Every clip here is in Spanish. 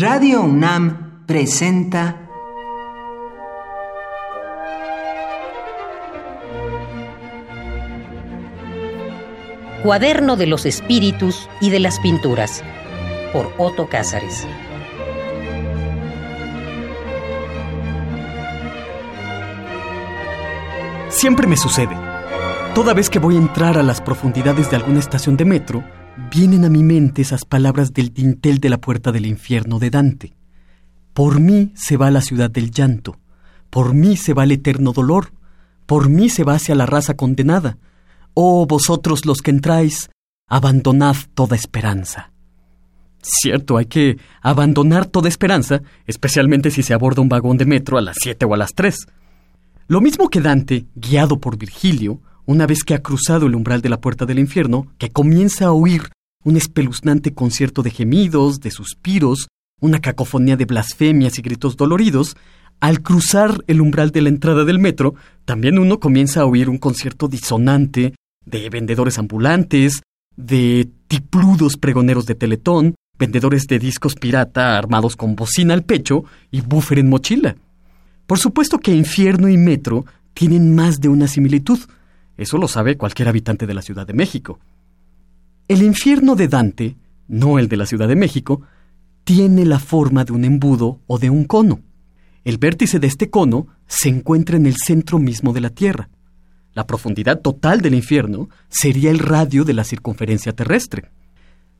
Radio UNAM presenta Cuaderno de los Espíritus y de las Pinturas por Otto Cázares. Siempre me sucede. Toda vez que voy a entrar a las profundidades de alguna estación de metro, vienen a mi mente esas palabras del dintel de la puerta del infierno de Dante. Por mí se va la ciudad del llanto, por mí se va el eterno dolor, por mí se va hacia la raza condenada. Oh vosotros los que entráis, abandonad toda esperanza. Cierto, hay que abandonar toda esperanza, especialmente si se aborda un vagón de metro a las siete o a las tres. Lo mismo que Dante, guiado por Virgilio, una vez que ha cruzado el umbral de la puerta del infierno, que comienza a oír un espeluznante concierto de gemidos, de suspiros, una cacofonía de blasfemias y gritos doloridos, al cruzar el umbral de la entrada del metro, también uno comienza a oír un concierto disonante de vendedores ambulantes, de tipludos pregoneros de teletón, vendedores de discos pirata armados con bocina al pecho y búfer en mochila. Por supuesto que infierno y metro tienen más de una similitud. Eso lo sabe cualquier habitante de la Ciudad de México. El infierno de Dante, no el de la Ciudad de México, tiene la forma de un embudo o de un cono. El vértice de este cono se encuentra en el centro mismo de la Tierra. La profundidad total del infierno sería el radio de la circunferencia terrestre.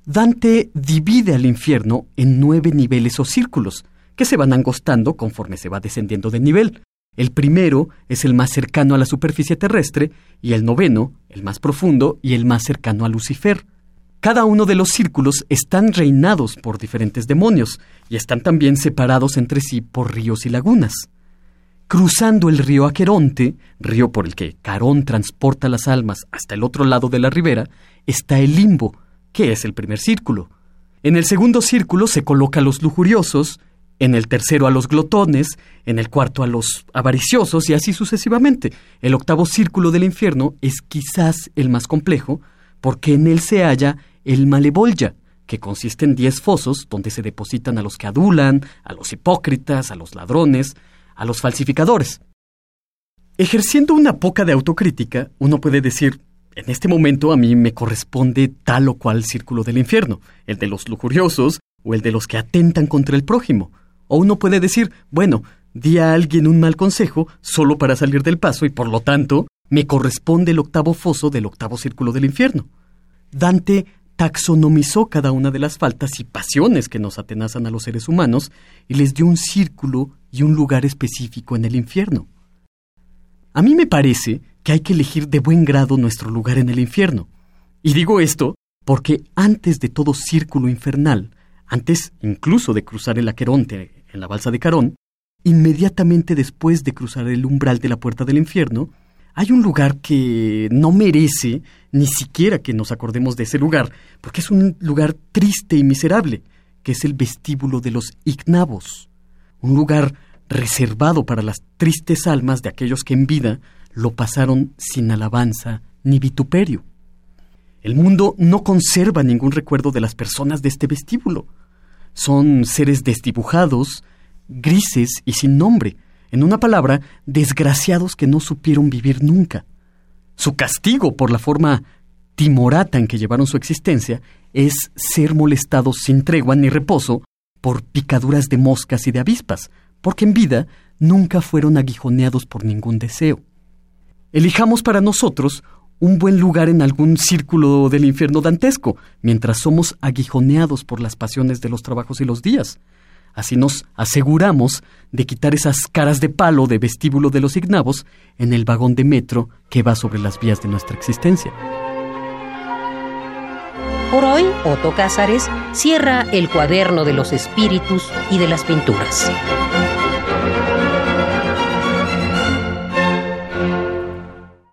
Dante divide al infierno en nueve niveles o círculos, que se van angostando conforme se va descendiendo de nivel. El primero es el más cercano a la superficie terrestre y el noveno, el más profundo y el más cercano a Lucifer. Cada uno de los círculos están reinados por diferentes demonios y están también separados entre sí por ríos y lagunas. Cruzando el río Aqueronte, río por el que Carón transporta las almas hasta el otro lado de la ribera, está el limbo, que es el primer círculo. En el segundo círculo se coloca a los lujuriosos, en el tercero a los glotones, en el cuarto a los avariciosos y así sucesivamente. El octavo círculo del infierno es quizás el más complejo, porque en él se halla el malevolya, que consiste en diez fosos donde se depositan a los que adulan, a los hipócritas, a los ladrones, a los falsificadores. Ejerciendo una poca de autocrítica, uno puede decir, en este momento a mí me corresponde tal o cual círculo del infierno, el de los lujuriosos o el de los que atentan contra el prójimo. O uno puede decir, bueno, di a alguien un mal consejo solo para salir del paso y por lo tanto me corresponde el octavo foso del octavo círculo del infierno. Dante taxonomizó cada una de las faltas y pasiones que nos atenazan a los seres humanos y les dio un círculo y un lugar específico en el infierno. A mí me parece que hay que elegir de buen grado nuestro lugar en el infierno. Y digo esto porque antes de todo círculo infernal, antes incluso de cruzar el Aqueronte en la balsa de Carón, inmediatamente después de cruzar el umbral de la puerta del infierno, hay un lugar que no merece ni siquiera que nos acordemos de ese lugar, porque es un lugar triste y miserable, que es el vestíbulo de los ignavos, un lugar reservado para las tristes almas de aquellos que en vida lo pasaron sin alabanza ni vituperio. El mundo no conserva ningún recuerdo de las personas de este vestíbulo. Son seres desdibujados, grises y sin nombre, en una palabra, desgraciados que no supieron vivir nunca. Su castigo por la forma timorata en que llevaron su existencia es ser molestados sin tregua ni reposo por picaduras de moscas y de avispas, porque en vida nunca fueron aguijoneados por ningún deseo. Elijamos para nosotros un buen lugar en algún círculo del infierno dantesco, mientras somos aguijoneados por las pasiones de los trabajos y los días. Así nos aseguramos de quitar esas caras de palo de vestíbulo de los ignavos en el vagón de metro que va sobre las vías de nuestra existencia. Por hoy, Otto Cázares cierra el cuaderno de los espíritus y de las pinturas.